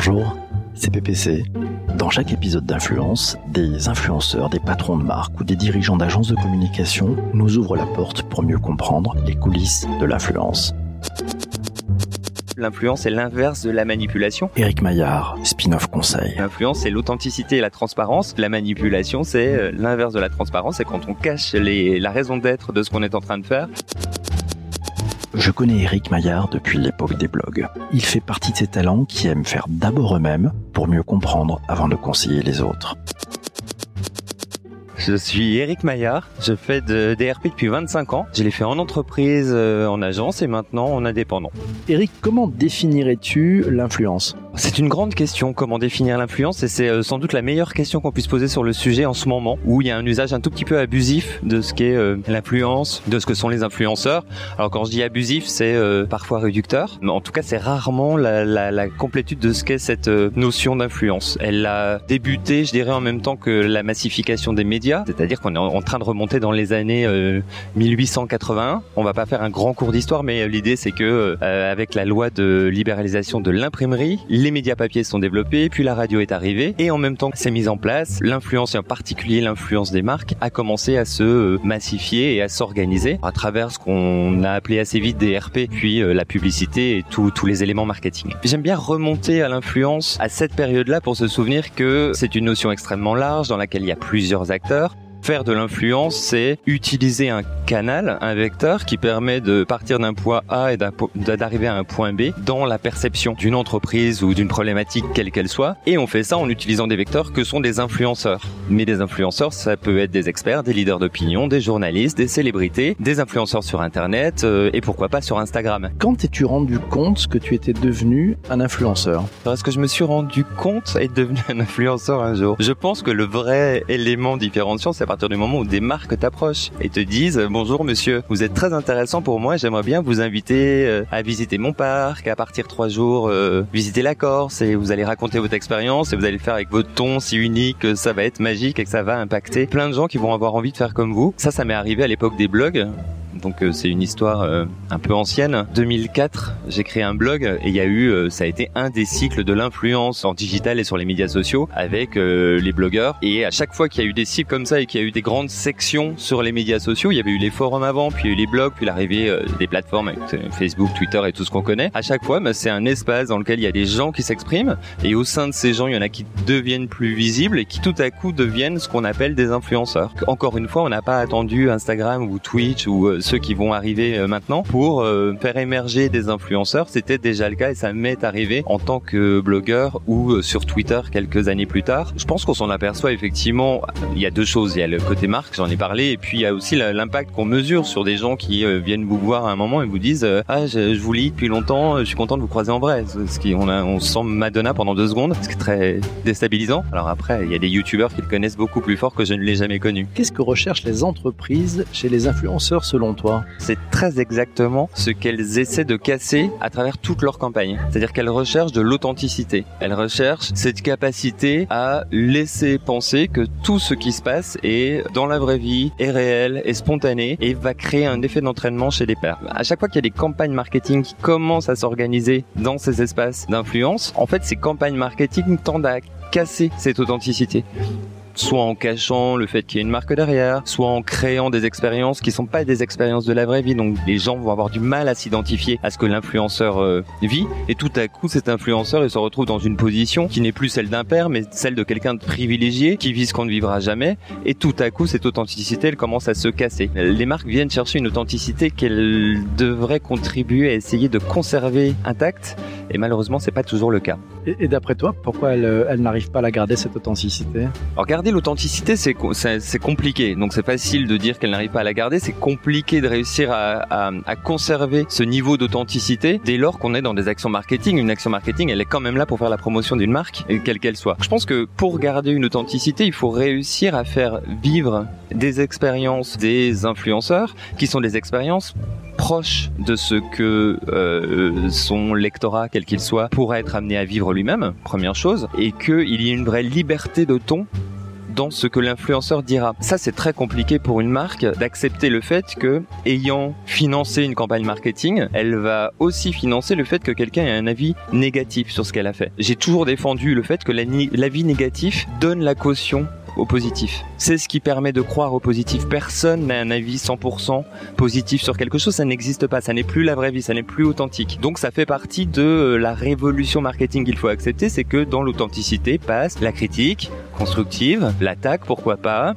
Bonjour, c'est PPC. Dans chaque épisode d'Influence, des influenceurs, des patrons de marque ou des dirigeants d'agences de communication nous ouvrent la porte pour mieux comprendre les coulisses de l'influence. L'influence est l'inverse de la manipulation. Éric Maillard, spin-off conseil. L'influence, c'est l'authenticité et la transparence. La manipulation, c'est euh, l'inverse de la transparence. C'est quand on cache les, la raison d'être de ce qu'on est en train de faire. Je connais Éric Maillard depuis l'époque des blogs. Il fait partie de ces talents qui aiment faire d'abord eux-mêmes pour mieux comprendre avant de conseiller les autres. Je suis Eric Maillard, je fais de DRP depuis 25 ans. Je l'ai fait en entreprise, euh, en agence et maintenant en indépendant. Éric, comment définirais-tu l'influence? C'est une grande question, comment définir l'influence, et c'est euh, sans doute la meilleure question qu'on puisse poser sur le sujet en ce moment, où il y a un usage un tout petit peu abusif de ce qu'est euh, l'influence, de ce que sont les influenceurs. Alors quand je dis abusif, c'est parfois réducteur, mais en tout cas c'est rarement la, la, la, complétude de ce qu'est cette notion d'influence. Elle a débuté, je dirais, en même temps que la massification des médias c'est-à-dire qu'on est en train de remonter dans les années 1881. Euh, On va pas faire un grand cours d'histoire, mais euh, l'idée c'est que euh, avec la loi de libéralisation de l'imprimerie, médias papier sont développés, puis la radio est arrivée, et en même temps c'est mise en place, l'influence et en particulier l'influence des marques a commencé à se massifier et à s'organiser à travers ce qu'on a appelé assez vite des RP, puis la publicité et tous les éléments marketing. J'aime bien remonter à l'influence à cette période-là pour se souvenir que c'est une notion extrêmement large dans laquelle il y a plusieurs acteurs Faire de l'influence, c'est utiliser un canal, un vecteur qui permet de partir d'un point A et d'arriver à un point B dans la perception d'une entreprise ou d'une problématique quelle qu'elle soit. Et on fait ça en utilisant des vecteurs que sont des influenceurs. Mais des influenceurs, ça peut être des experts, des leaders d'opinion, des journalistes, des célébrités, des influenceurs sur Internet euh, et pourquoi pas sur Instagram. Quand t'es-tu rendu compte que tu étais devenu un influenceur? Est-ce que je me suis rendu compte être devenu un influenceur un jour? Je pense que le vrai élément différenciant, c'est à partir du moment où des marques t'approchent et te disent bonjour monsieur, vous êtes très intéressant pour moi, j'aimerais bien vous inviter euh, à visiter mon parc, à partir trois jours euh, visiter la Corse et vous allez raconter votre expérience et vous allez le faire avec votre ton si unique que ça va être magique et que ça va impacter plein de gens qui vont avoir envie de faire comme vous. Ça, ça m'est arrivé à l'époque des blogs donc euh, c'est une histoire euh, un peu ancienne. 2004, j'ai créé un blog et il y a eu, euh, ça a été un des cycles de l'influence en digital et sur les médias sociaux avec les blogueurs. Et à chaque fois qu'il y a eu des cycles comme ça et qu'il y a eu des grandes sections sur les médias sociaux, il y avait eu les forums avant, puis il y a eu les blogs, puis l'arrivée des plateformes avec Facebook, Twitter et tout ce qu'on connaît. À chaque fois, bah, c'est un espace dans lequel il y a des gens qui s'expriment et au sein de ces gens, il y en a qui deviennent plus visibles et qui tout à coup deviennent ce qu'on appelle des influenceurs. Encore une fois, on n'a pas attendu Instagram ou Twitch ou ceux qui vont arriver euh, maintenant pour euh, faire émerger des influenceurs. C'était déjà le cas et ça m'est arrivé en tant que blogueur ou euh, sur Twitter quelques années plus tard. Je pense qu'on s'en aperçoit effectivement. Il y a deux choses. Il y a le côté marque, j'en ai parlé, et puis il y a aussi l'impact qu'on mesure sur des gens qui viennent vous voir à un moment et vous disent ah je, vous lis depuis longtemps, je suis content de vous croiser en vrai. Ce qui on a on sent Madonna pendant deux secondes, ce qui est très déstabilisant. Alors après il y a des youtubeurs qui le connaissent beaucoup plus fort que je ne l'ai jamais connu. Qu'est-ce que recherchent les entreprises chez les influenceurs selon c'est très exactement ce qu'elles essaient de casser à travers toute leur campagne. C'est-à-dire qu'elles recherchent de l'authenticité. Elles recherchent cette capacité à laisser penser que tout ce qui se passe est dans la vraie vie, est réel, est spontané et va créer un effet d'entraînement chez les pairs. À chaque fois qu'il y a des campagnes marketing qui commencent à s'organiser dans ces espaces d'influence, en fait, ces campagnes marketing tendent à casser cette authenticité soit en cachant le fait qu'il y ait une marque derrière, soit en créant des expériences qui sont pas des expériences de la vraie vie. Donc les gens vont avoir du mal à s'identifier à ce que l'influenceur euh, vit. Et tout à coup, cet influenceur, il se retrouve dans une position qui n'est plus celle d'un père, mais celle de quelqu'un de privilégié qui vit ce qu'on ne vivra jamais. Et tout à coup, cette authenticité, elle commence à se casser. Les marques viennent chercher une authenticité qu'elles devraient contribuer à essayer de conserver intacte. Et malheureusement, c'est pas toujours le cas. Et, d'après toi, pourquoi elle, euh, elle n'arrive pas à la garder cette authenticité? Alors garder l'authenticité, c'est compliqué. Donc c'est facile de dire qu'elle n'arrive pas à la garder. C'est compliqué de réussir à conserver ce niveau d'authenticité dès lors qu'on est dans des actions marketing. Une action marketing, elle est quand même là pour faire la promotion d'une marque, quelle qu'elle soit. Je pense que pour garder une authenticité, il faut réussir à faire vivre des expériences des influenceurs qui sont des expériences proche de ce que euh, son lectorat, quel qu'il soit, pourrait être amené à vivre lui-même, première chose, et qu'il y ait une vraie liberté de ton dans ce que l'influenceur dira. Ça, c'est très compliqué pour une marque d'accepter le fait que, ayant financé une campagne marketing, elle va aussi financer le fait que quelqu'un ait un avis négatif sur ce qu'elle a fait. J'ai toujours défendu le fait que l'avis négatif donne la caution au positif. C'est ce qui permet de croire au positif. Personne n'a un avis 100% positif sur quelque chose, ça n'existe pas, ça n'est plus la vraie vie, ça n'est plus authentique. Donc ça fait partie de la révolution marketing qu'il faut accepter, c'est que dans l'authenticité passe la critique constructive, l'attaque, pourquoi pas,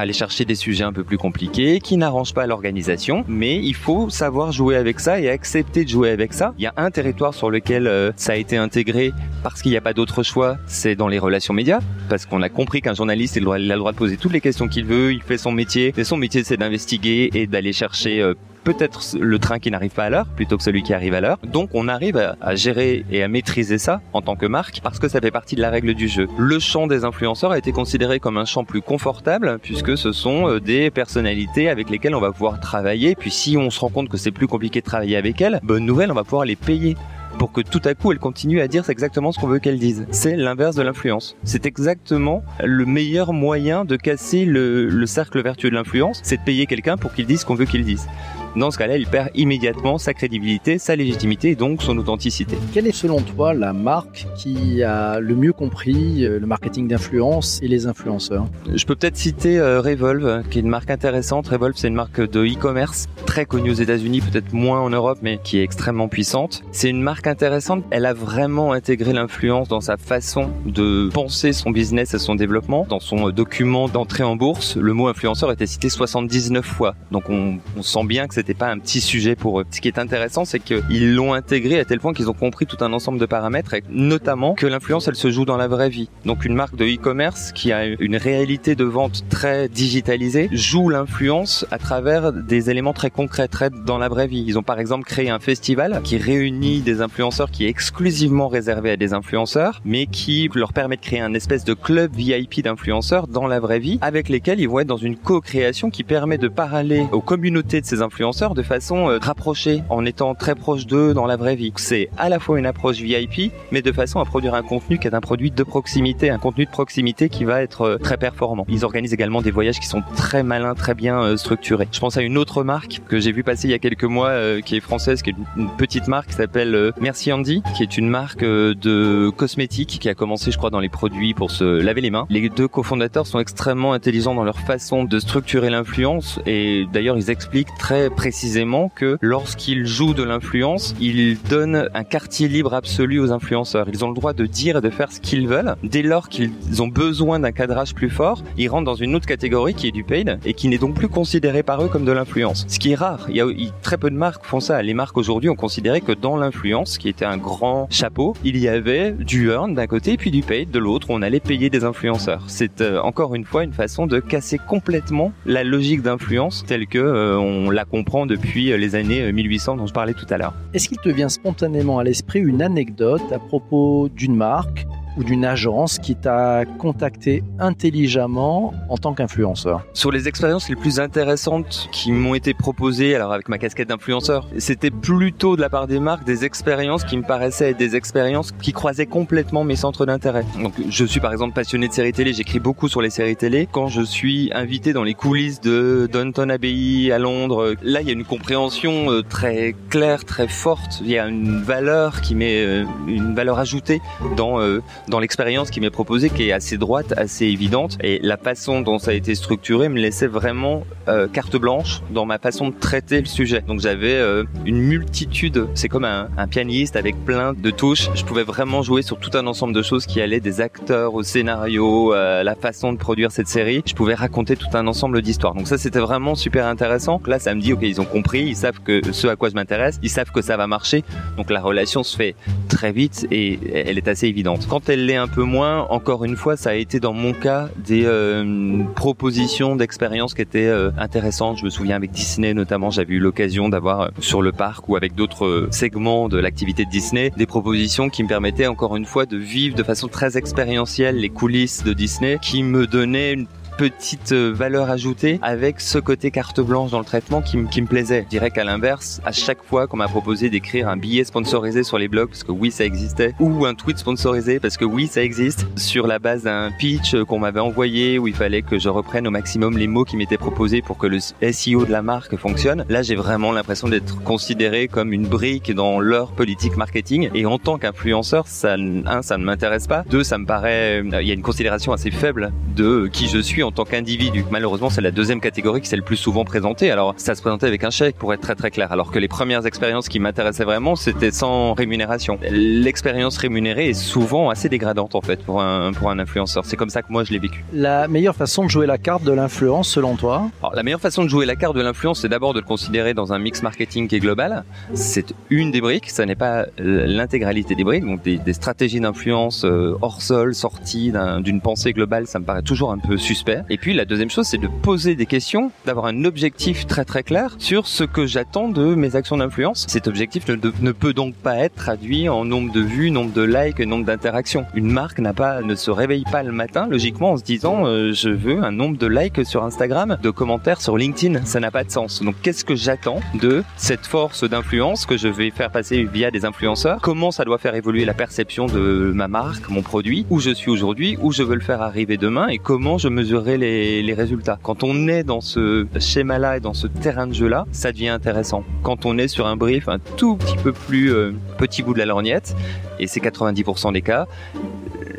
aller chercher des sujets un peu plus compliqués qui n'arrangent pas l'organisation, mais il faut savoir jouer avec ça et accepter de jouer avec ça. Il y a un territoire sur lequel euh, ça a été intégré parce qu'il n'y a pas d'autre choix, c'est dans les relations médias, parce qu'on a compris qu'un journaliste a le droit de poser toutes les questions qu'il veut, il fait son métier, et son métier c'est d'investiguer et d'aller chercher euh, peut-être le train qui n'arrive pas à l'heure plutôt que celui qui arrive à l'heure. Donc on arrive à, gérer et à maîtriser ça en tant que marque parce que ça fait partie de la règle du jeu. Le champ des influenceurs a été considéré comme un champ plus confortable puisque ce sont euh, des personnalités avec lesquelles on va pouvoir travailler. Puis si on se rend compte que c'est plus compliqué de travailler avec elles, bonne nouvelle, on va pouvoir les payer pour que tout à coup elle continue à dire exactement ce qu'on veut qu'elle dise. C'est l'inverse de l'influence. C'est exactement le meilleur moyen de casser le, le cercle vertueux de l'influence, c'est de payer quelqu'un pour qu'il dise ce qu'on veut qu'il dise. Dans ce cas-là, il perd immédiatement sa crédibilité, sa légitimité et donc son authenticité. Quelle est selon toi la marque qui a le mieux compris euh, le marketing d'influence et les influenceurs? Je peux peut-être citer euh, Revolve, qui est une marque intéressante. Revolve, c'est une marque de e-commerce très connue aux États-Unis, peut-être moins en Europe, mais qui est extrêmement puissante. C'est une marque intéressante. Elle a vraiment intégré l'influence dans sa façon de penser son business et son développement. Dans son euh, document d'entrée en bourse, le mot influenceur était cité 79 fois. Donc on, on sent bien que c'était pas un petit sujet pour eux. Ce qui est intéressant, c'est qu'ils l'ont intégré à tel point qu'ils ont compris tout un ensemble de paramètres, et notamment que l'influence, elle se joue dans la vraie vie. Donc une marque de e-commerce qui a une réalité de vente très digitalisée joue l'influence à travers des éléments très concrets, très dans la vraie vie. Ils ont par exemple créé un festival qui réunit des influenceurs qui est exclusivement réservé à des influenceurs, mais qui leur permet de créer un espèce de club VIP d'influenceurs dans la vraie vie, avec lesquels ils vont être dans une co-création qui permet de parler aux communautés de ces influenceurs de façon euh, rapprochée, en étant très proche d'eux dans la vraie vie. C'est à la fois une approche VIP, mais de façon à produire un contenu qui est un produit de proximité, un contenu de proximité qui va être euh, très performant. Ils organisent également des voyages qui sont très malins, très bien euh, structurés. Je pense à une autre marque que j'ai vu passer il y a quelques mois, qui est française, qui est une petite marque qui s'appelle Merci Andy, qui est une marque de cosmétiques qui a commencé, je crois, dans les produits pour se laver les mains. Les deux cofondateurs sont extrêmement intelligents dans leur façon de structurer l'influence et d'ailleurs ils expliquent très précisément que lorsqu'ils jouent de l'influence, ils donnent un quartier libre absolu aux influenceurs. Ils ont le droit de dire et de faire ce qu'ils veulent. Dès lors qu'ils ont besoin d'un cadrage plus fort, ils rentrent dans une autre catégorie qui est du paid et qui n'est donc plus considéré par eux comme de l'influence. Ce qui est rare. Il y a très peu de marques font ça. Les marques aujourd'hui ont considéré que dans l'influence, qui était un grand chapeau, il y avait du earn d'un côté puis du paid de l'autre. On allait payer des influenceurs. C'est euh, encore une fois une façon de casser complètement la logique d'influence telle que euh, on la comprend depuis euh, les années 1800 euh, dont je parlais tout à l'heure. Est-ce qu'il te vient spontanément à l'esprit une anecdote à propos d'une marque d'une agence qui t'a contacté intelligemment en tant qu'influenceur Sur les expériences les plus intéressantes qui m'ont été proposées, alors avec ma casquette d'influenceur, c'était plutôt de la part des marques des expériences qui me paraissaient être des expériences qui croisaient complètement mes centres d'intérêt. Donc je suis par exemple passionné de séries télé, j'écris beaucoup sur les séries télé. Quand je suis invité dans les coulisses de Downton Abbey à Londres, là il y a une compréhension euh, très claire, très forte. Il y a une valeur qui met euh, une valeur ajoutée dans euh, dans l'expérience qui m'est proposée, qui est assez droite, assez évidente, et la façon dont ça a été structuré me laissait vraiment euh, carte blanche dans ma façon de traiter le sujet. Donc j'avais euh, une multitude, c'est comme un, pianiste avec plein de touches. Je pouvais vraiment jouer sur tout un ensemble de choses qui allaient des acteurs au scénario, euh, la façon de produire cette série. Je pouvais raconter tout un ensemble d'histoires. Donc ça c'était vraiment super intéressant. Là ça me dit ok ils ont compris, ils savent que ce à quoi je m'intéresse, ils savent que ça va marcher. Donc la relation se fait très vite et elle est assez évidente. Quand elle l'est un peu moins, encore une fois, ça a été dans mon cas des euh, propositions d'expériences qui étaient euh, intéressantes. Je me souviens avec Disney notamment, j'avais eu l'occasion d'avoir euh, sur le parc ou avec d'autres segments de l'activité de Disney des propositions qui me permettaient encore une fois de vivre de façon très expérientielle les coulisses de Disney, qui me donnaient une petite euh, valeur ajoutée avec ce côté carte blanche dans le traitement qui, qui me plaisait. Je dirais qu'à l'inverse, à chaque fois qu'on m'a proposé d'écrire un billet sponsorisé sur les blogs, parce que oui, ça existait, ou un tweet sponsorisé, parce que oui, ça existe, sur la base d'un pitch qu'on m'avait envoyé où il fallait que je reprenne au maximum les mots qui m'étaient proposés pour que le SEO de la marque fonctionne. Là, j'ai vraiment l'impression d'être considéré comme une brique dans leur politique marketing. Et en tant qu'influenceur, ça, un, ça ne m'intéresse pas. Deux, ça me paraît, il y a une considération assez faible de qui je suis en tant qu'individu. Malheureusement, c'est la deuxième catégorie qui s'est le plus souvent présentée. Alors, ça se présentait avec un chèque pour être très très clair. Alors que les premières expériences qui m'intéressaient vraiment, c'était sans rémunération. L'expérience rémunérée est souvent assez dégradante en fait pour un pour un influenceur. C'est comme ça que moi je l'ai vécu. La meilleure façon de jouer la carte de l'influence, selon toi? Alors, la meilleure façon de jouer la carte de l'influence, c'est d'abord de le considérer dans un mix marketing qui est global. C'est une des briques, ça n'est pas l'intégralité des briques. Donc, des, des stratégies d'influence euh, hors sol, sorties d'une pensée globale, ça me paraît toujours un peu suspect. Et puis, la deuxième chose, c'est de poser des questions, d'avoir un objectif très très clair sur ce que j'attends de mes actions d'influence. Cet objectif ne, peut donc pas être traduit en nombre de vues, nombre de likes, nombre d'interactions. Une marque n'a pas, ne se réveille pas le matin logiquement en se disant euh, je veux un nombre de likes sur Instagram, de commentaires sur LinkedIn. Ça n'a pas de sens. Donc qu'est-ce que j'attends de cette force d'influence que je vais faire passer via des influenceurs? Comment ça doit faire évoluer la perception de ma marque, mon produit, où je suis aujourd'hui, où je veux le faire arriver demain? Et comment je mesurerai les, résultats. Quand on est dans ce schéma-là et dans ce terrain de jeu-là, ça devient intéressant. Quand on est sur un brief un tout petit peu plus euh, petit bout de la lorgnette, et c'est 90% des cas,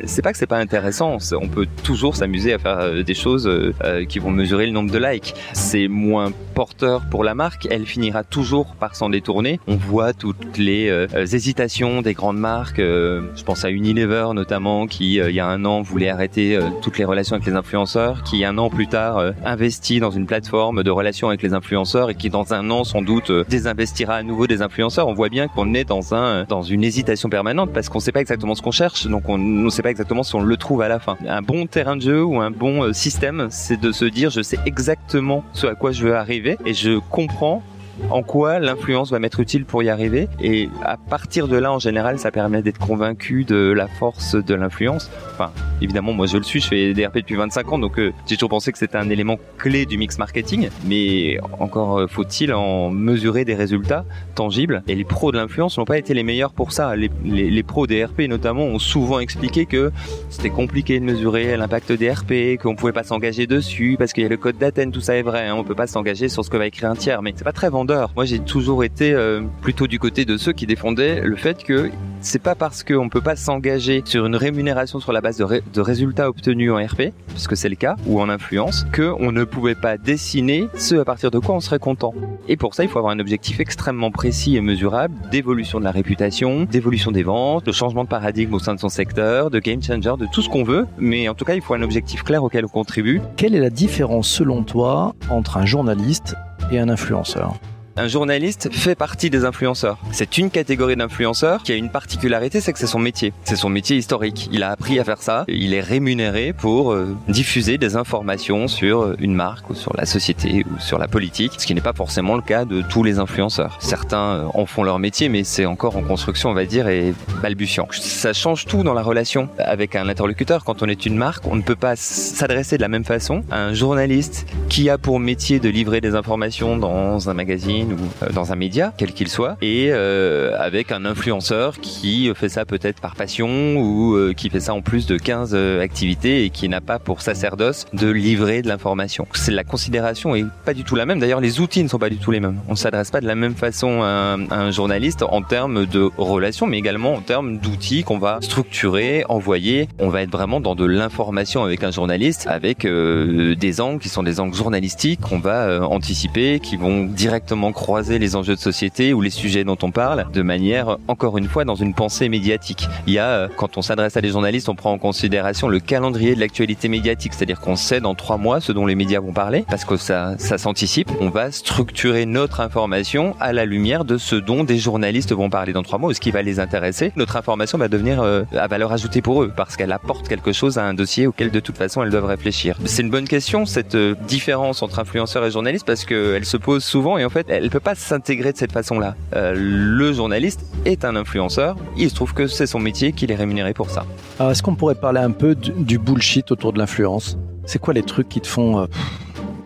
c'est pas que c'est pas intéressant. On peut toujours s'amuser à faire euh, des choses euh, qui vont mesurer le nombre de likes. C'est moins porteur pour la marque. Elle finira toujours par s'en détourner. On voit toutes les hésitations des grandes marques. je pense à Unilever notamment, qui il y a un an voulait arrêter toutes les relations avec les influenceurs, qui un an plus tard investit dans une plateforme de relations avec les influenceurs et qui dans un an sans doute désinvestira à nouveau des influenceurs. On voit bien qu'on est dans un dans une hésitation permanente parce qu'on sait pas exactement ce qu'on cherche, donc on ne sait pas exactement si on le trouve à la fin. Un bon terrain de jeu ou un bon euh, système, c'est de se dire je sais exactement ce à quoi je veux arriver et je comprends en quoi l'influence va m'être utile pour y arriver? Et à partir de là, en général, ça permet d'être convaincu de la force de l'influence. Enfin, évidemment, moi je le suis, je fais des RP depuis 25 ans, donc euh, j'ai toujours pensé que c'était un élément clé du mix marketing. Mais encore euh, faut-il en mesurer des résultats tangibles? Et les pros de l'influence n'ont pas été les meilleurs pour ça. Les, pros des RP notamment ont souvent expliqué que c'était compliqué de mesurer l'impact des RP, qu'on pouvait pas s'engager dessus parce qu'il y a le code d'Athènes, tout ça est vrai. Hein, on peut pas s'engager sur ce que va écrire un tiers, mais c'est pas très vendeur moi, j'ai toujours été euh, plutôt du côté de ceux qui défendaient le fait que c'est pas parce qu'on peut pas s'engager sur une rémunération sur la base de, résultats obtenus en RP, puisque c'est le cas, ou en influence, qu'on ne pouvait pas dessiner ce à partir de quoi on serait content. Et pour ça, il faut avoir un objectif extrêmement précis et mesurable d'évolution de la réputation, d'évolution des ventes, de changement de paradigme au sein de son secteur, de game changer, de tout ce qu'on veut. Mais en tout cas, il faut un objectif clair auquel on contribue. Quelle est la différence selon toi entre un journaliste et un influenceur? Un journaliste fait partie des influenceurs. C'est une catégorie d'influenceurs qui a une particularité, c'est que c'est son métier. C'est son métier historique. Il a appris à faire ça. Il est rémunéré pour euh, diffuser des informations sur euh, une marque ou sur la société ou sur la politique, ce qui n'est pas forcément le cas de tous les influenceurs. Certains euh, en font leur métier, mais c'est encore en construction, on va dire, et balbutiant. Ça change tout dans la relation avec un interlocuteur. Quand on est une marque, on ne peut pas s'adresser de la même façon à un journaliste qui a pour métier de livrer des informations dans un magazine ou euh, dans un média, quel qu'il soit, et euh, avec un influenceur qui fait ça peut-être par passion ou euh, qui fait ça en plus de 15 activités et qui n'a pas pour sacerdoce de livrer de l'information. C'est la considération est pas du tout la même. D'ailleurs, les outils ne sont pas du tout les mêmes. On s'adresse pas de la même façon à un, journaliste en termes de relations, mais également en termes d'outils qu'on va structurer, envoyer. On va être vraiment dans de l'information avec un journaliste, avec des angles qui sont des angles journalistiques qu'on va anticiper, qui vont directement croiser les enjeux de société ou les sujets dont on parle de manière, encore une fois, dans une pensée médiatique. Il y a, euh, quand on s'adresse à des journalistes, on prend en considération le calendrier de l'actualité médiatique, c'est-à-dire qu'on sait dans trois mois ce dont les médias vont parler, parce que ça, ça s'anticipe. On va structurer notre information à la lumière de ce dont des journalistes vont parler dans trois mois ou ce qui va les intéresser. Notre information va devenir euh, à valeur ajoutée pour eux, parce qu'elle apporte quelque chose à un dossier auquel de toute façon elles doivent réfléchir. C'est une bonne question, cette euh, différence entre influenceurs et journalistes, parce qu'elle se pose souvent et en fait, elle peut pas s'intégrer de cette façon-là. Euh, le journaliste est un influenceur. Il se trouve que c'est son métier qu'il est rémunéré pour ça. Alors, est-ce qu'on pourrait parler un peu du, bullshit autour de l'influence? C'est quoi les trucs qui te font euh,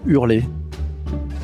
hurler?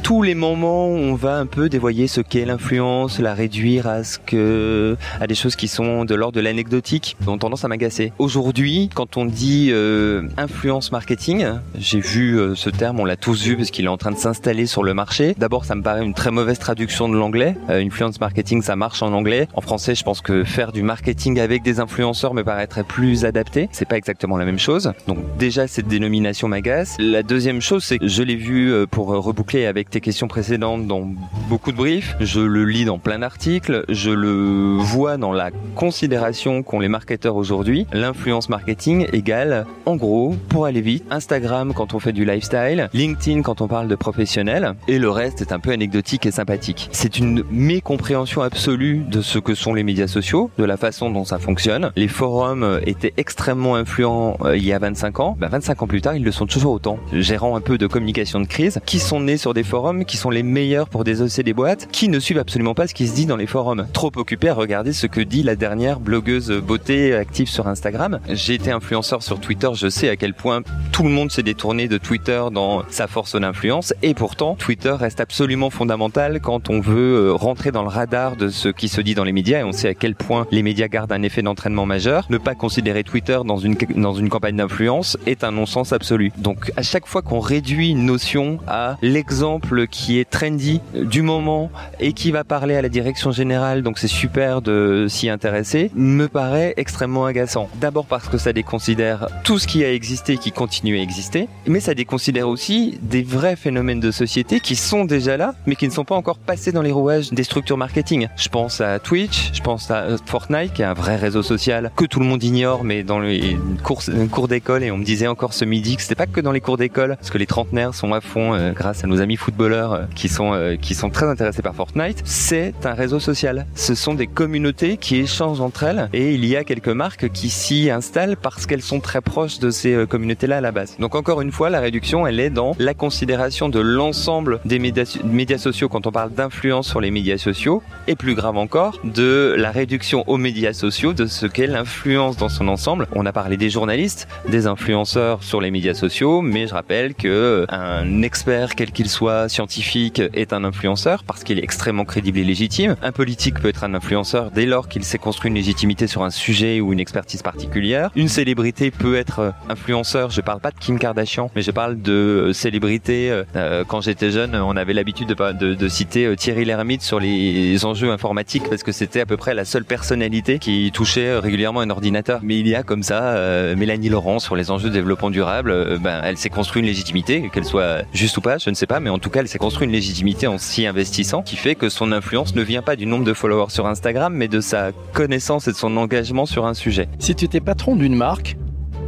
Tous les moments où on va un peu dévoyer ce qu'est l'influence, la réduire à ce que à des choses qui sont de l'ordre de l'anecdotique, ont tendance à m'agacer. Aujourd'hui, quand on dit euh, influence marketing, j'ai vu euh, ce terme, on l'a tous vu parce qu'il est en train de s'installer sur le marché. D'abord, ça me paraît une très mauvaise traduction de l'anglais. Euh, influence marketing, ça marche en anglais. En français, je pense que faire du marketing avec des influenceurs me paraîtrait plus adapté. C'est pas exactement la même chose. Donc déjà, cette dénomination m'agace. La deuxième chose, c'est que je l'ai vu pour reboucler avec tes questions précédentes dans beaucoup de briefs, je le lis dans plein d'articles, je le vois dans la considération qu'ont les marketeurs aujourd'hui. L'influence marketing égale, en gros, pour aller vite, Instagram quand on fait du lifestyle, LinkedIn quand on parle de professionnels, et le reste est un peu anecdotique et sympathique. C'est une mécompréhension absolue de ce que sont les médias sociaux, de la façon dont ça fonctionne. Les forums étaient extrêmement influents euh, il y a 25 ans. 25 ben, ans plus tard, ils le sont toujours autant. Gérant un peu de communication de crise, qui sont nés sur des forums qui sont les meilleurs pour désosser des boîtes, qui ne suivent absolument pas ce qui se dit dans les forums. Trop occupés à regarder ce que dit la dernière blogueuse beauté active sur Instagram. J'ai été influenceur sur Twitter, je sais à quel point tout le monde s'est détourné de Twitter dans sa force d'influence, et pourtant Twitter reste absolument fondamental quand on veut euh, rentrer dans le radar de ce qui se dit dans les médias, et on sait à quel point les médias gardent un effet d'entraînement majeur. Ne pas considérer Twitter dans une, dans une campagne d'influence est un non-sens absolu. Donc à chaque fois qu'on réduit une notion à l'exemple qui est trendy du moment et qui va parler à la direction générale, donc c'est super de s'y intéresser, me paraît extrêmement agaçant. D'abord parce que ça déconsidère tout ce qui a existé, qui continue à exister, mais ça déconsidère aussi des vrais phénomènes de société qui sont déjà là, mais qui ne sont pas encore passés dans les rouages des structures marketing. Je pense à Twitch, je pense à Fortnite, qui est un vrai réseau social que tout le monde ignore, mais dans les cours, d'école, et on me disait encore ce midi que c'était pas que dans les cours d'école, parce que les trentenaires sont à fond euh, grâce à nos amis euh, qui sont euh, qui sont très intéressés par Fortnite, c'est un réseau social. Ce sont des communautés qui échangent entre elles et il y a quelques marques qui s'y installent parce qu'elles sont très proches de ces euh, communautés-là à la base. Donc encore une fois, la réduction, elle est dans la considération de l'ensemble des médias, médias sociaux quand on parle d'influence sur les médias sociaux et plus grave encore, de la réduction aux médias sociaux de ce qu'est l'influence dans son ensemble. On a parlé des journalistes, des influenceurs sur les médias sociaux, mais je rappelle que un expert, quel qu'il soit, scientifique, est un influenceur parce qu'il est extrêmement crédible et légitime. Un politique peut être un influenceur dès lors qu'il s'est construit une légitimité sur un sujet ou une expertise particulière. Une célébrité peut être influenceur. Je parle pas de Kim Kardashian, mais je parle de euh, célébrité. Euh, quand j'étais jeune, on avait l'habitude de, citer euh, Thierry Lhermitte sur les enjeux informatiques parce que c'était à peu près la seule personnalité qui touchait régulièrement un ordinateur. Mais il y a comme ça Mélanie Laurent sur les enjeux de développement durable. ben, elle s'est construit une légitimité, qu'elle soit juste ou pas, je ne sais pas, mais en tout cas, elle s'est construit une légitimité en s'y investissant qui fait que son influence ne vient pas du nombre de followers sur Instagram, mais de sa connaissance et de son engagement sur un sujet. Si tu étais patron d'une marque,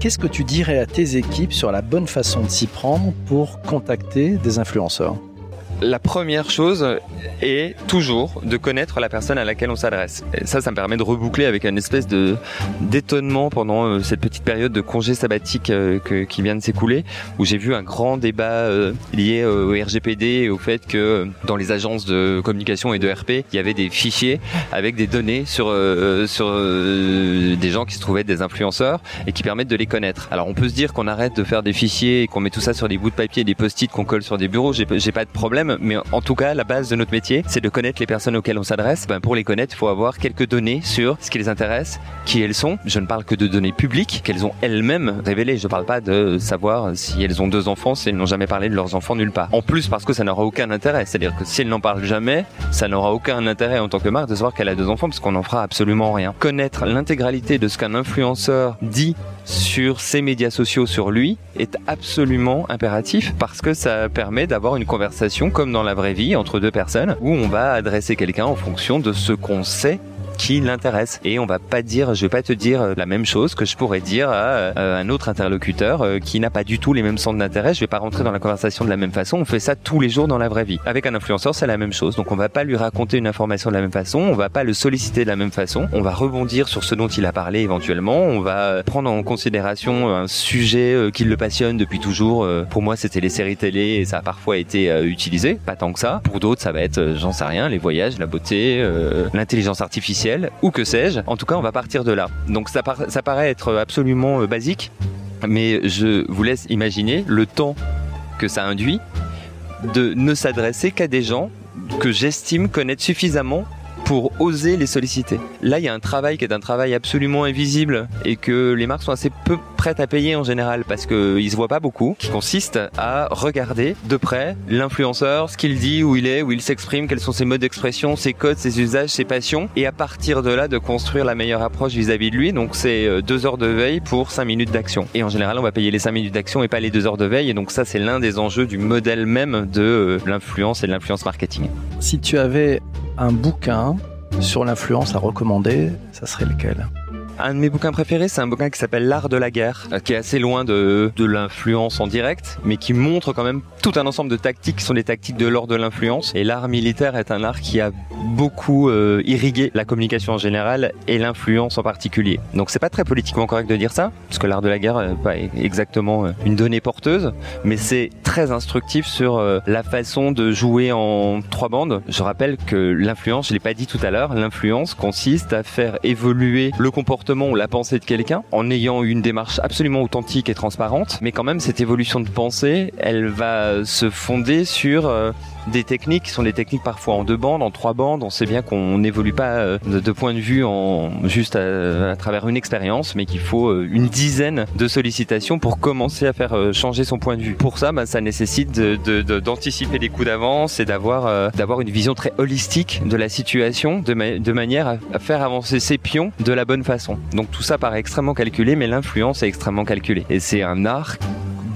qu'est-ce que tu dirais à tes équipes sur la bonne façon de s'y prendre pour contacter des influenceurs? La première chose est toujours de connaître la personne à laquelle on s'adresse. Et ça, ça me permet de reboucler avec une espèce de d'étonnement pendant euh, cette petite période de congé sabbatique euh, qui vient de s'écouler, où j'ai vu un grand débat euh, lié au RGPD et au fait que dans les agences de communication et de RP, il y avait des fichiers avec des données sur sur des gens qui se trouvaient des influenceurs et qui permettent de les connaître. Alors on peut se dire qu'on arrête de faire des fichiers et qu'on met tout ça sur des bouts de papier, des post-it qu'on colle sur des bureaux. J'ai pas de problème mais en tout cas, la base de notre métier, c'est de connaître les personnes auxquelles on s'adresse. Ben, pour les connaître, il faut avoir quelques données sur ce qui les intéresse, qui elles sont. Je ne parle que de données publiques qu'elles ont elles-mêmes révélées. Je ne parle pas de savoir si elles ont deux enfants, si elles n'ont jamais parlé de leurs enfants nulle part. En plus, parce que ça n'aura aucun intérêt. C'est-à-dire que si elles n'en parlent jamais, ça n'aura aucun intérêt en tant que marque de savoir qu'elle a deux enfants, parce qu'on n'en fera absolument rien. Connaître l'intégralité de ce qu'un influenceur dit sur ses médias sociaux sur lui est absolument impératif parce que ça permet d'avoir une conversation comme dans la vraie vie entre deux personnes où on va adresser quelqu'un en fonction de ce qu'on sait qui l'intéresse. Et on va pas dire, je vais pas te dire la même chose que je pourrais dire à, euh, un autre interlocuteur euh, qui n'a pas du tout les mêmes centres d'intérêt. Je vais pas rentrer dans la conversation de la même façon. On fait ça tous les jours dans la vraie vie. Avec un influenceur, c'est la même chose. Donc on va pas lui raconter une information de la même façon. On va pas le solliciter de la même façon. On va rebondir sur ce dont il a parlé éventuellement. On va prendre en considération un sujet euh, qui le passionne depuis toujours. Pour moi, c'était les séries télé et ça a parfois été utilisé. Pas tant que ça. Pour d'autres, ça va être, j'en sais rien, les voyages, la beauté, l'intelligence artificielle ou que sais-je. En tout cas, on va partir de là. Donc ça, paraît être absolument euh, basique, mais je vous laisse imaginer le temps que ça induit de ne s'adresser qu'à des gens que j'estime connaître suffisamment pour oser les solliciter. Là, il y a un travail qui est un travail absolument invisible et que les marques sont assez peu prêtes à payer en général parce qu'ils se voient pas beaucoup, qui consiste à regarder de près l'influenceur, ce qu'il dit, où il est, où il s'exprime, quels sont ses modes d'expression, ses codes, ses usages, ses passions, et à partir de là de construire la meilleure approche vis-à-vis de lui. Donc c'est euh, deux heures de veille pour cinq minutes d'action. Et en général, on va payer les cinq minutes d'action et pas les deux heures de veille. Et donc ça, c'est l'un des enjeux du modèle même de euh, l'influence et de l'influence marketing. Si tu avais un bouquin sur l'influence à recommander, ça serait lequel? Un de mes bouquins préférés, c'est un bouquin qui s'appelle L'art de la guerre, euh, qui est assez loin de, de l'influence en direct, mais qui montre quand même tout un ensemble de tactiques qui sont des tactiques de l'ordre de l'influence. Et l'art militaire est un art qui a beaucoup euh, irrigué la communication en général et l'influence en particulier. Donc c'est pas très politiquement correct de dire ça, parce que l'art de la guerre n'est pas exactement euh, une donnée porteuse, mais c'est très instructif sur la façon de jouer en trois bandes. Je rappelle que l'influence, je l'ai pas dit tout à l'heure, l'influence consiste à faire évoluer le comportement la pensée de quelqu'un en ayant une démarche absolument authentique et transparente. Mais quand même, cette évolution de pensée, elle va se fonder sur euh, des techniques qui sont des techniques parfois en deux bandes, en trois bandes. On sait bien qu'on n'évolue pas euh, de, point de vue en juste à, travers une expérience, mais qu'il faut euh, une dizaine de sollicitations pour commencer à faire changer son point de vue. Pour ça, bah, ça nécessite d'anticiper les coups d'avance et d'avoir une vision très holistique de la situation, de, de manière à faire avancer ses pions de la bonne façon. Donc tout ça paraît extrêmement calculé, mais l'influence est extrêmement calculée. Et c'est un art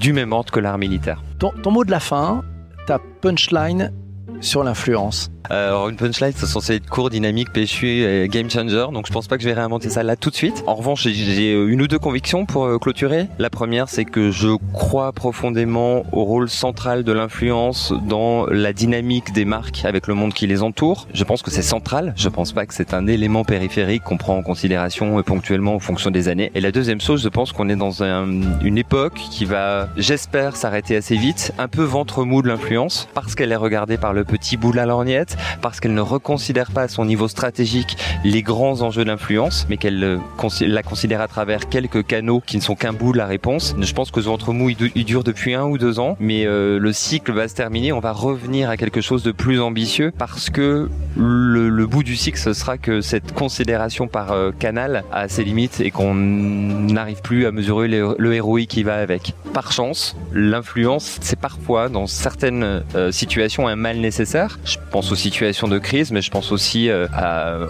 du même ordre que l'art militaire. Ton mot de la fin, ta punchline sur l'influence euh, alors une punchline, c'est censé être court, dynamique, péchu et game changer. Donc je pense pas que je vais réinventer ça là tout de suite. En revanche, j'ai une ou deux convictions pour euh, clôturer. La première, c'est que je crois profondément au rôle central de l'influence dans la dynamique des marques avec le monde qui les entoure. Je pense que c'est central. Je pense pas que c'est un élément périphérique qu'on prend en considération ponctuellement en fonction des années. Et la deuxième chose, je pense qu'on est dans une époque qui va, j'espère, s'arrêter assez vite, un peu ventre mou de l'influence parce qu'elle est regardée par le petit bout la lorgnette parce qu'elle ne reconsidère pas à son niveau stratégique les grands enjeux d'influence, mais qu'elle euh, la considère à travers quelques canaux qui ne sont qu'un bout de la réponse. Je pense que ce ventre mou, il dure depuis un ou deux ans, mais euh, le cycle va se terminer. On va revenir à quelque chose de plus ambitieux parce que le, bout du cycle, ce sera que cette considération par euh, canal a ses limites et qu'on n'arrive plus à mesurer le, le héroïque qui va avec. Par chance, l'influence, c'est parfois, dans certaines situations, un mal nécessaire. Je pense aussi situation de crise, mais je pense aussi euh,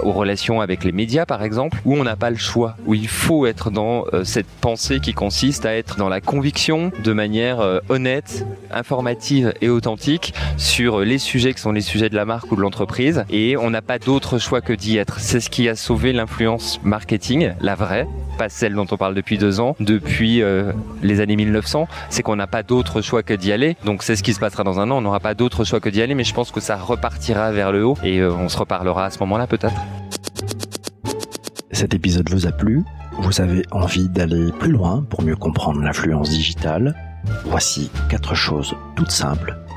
aux relations avec les médias, par exemple, où on n'a pas le choix, où il faut être dans euh, cette pensée qui consiste à être dans la conviction de manière euh, honnête, informative et authentique sur les sujets qui sont les sujets de la marque ou de l'entreprise, et on n'a pas d'autre choix que d'y être. C'est ce qui a sauvé l'influence marketing, la vraie, pas celle dont on parle depuis deux ans, depuis les années 1900, c'est qu'on n'a pas d'autre choix que d'y aller. Donc c'est ce qui se passera dans un an, on n'aura pas d'autre choix que d'y aller, mais je pense que ça repartira vers le haut et euh, on se reparlera à ce moment-là peut-être. Cet épisode vous a plu Vous avez envie d'aller plus loin pour mieux comprendre l'influence digitale Voici quatre choses toutes simples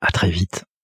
À très vite.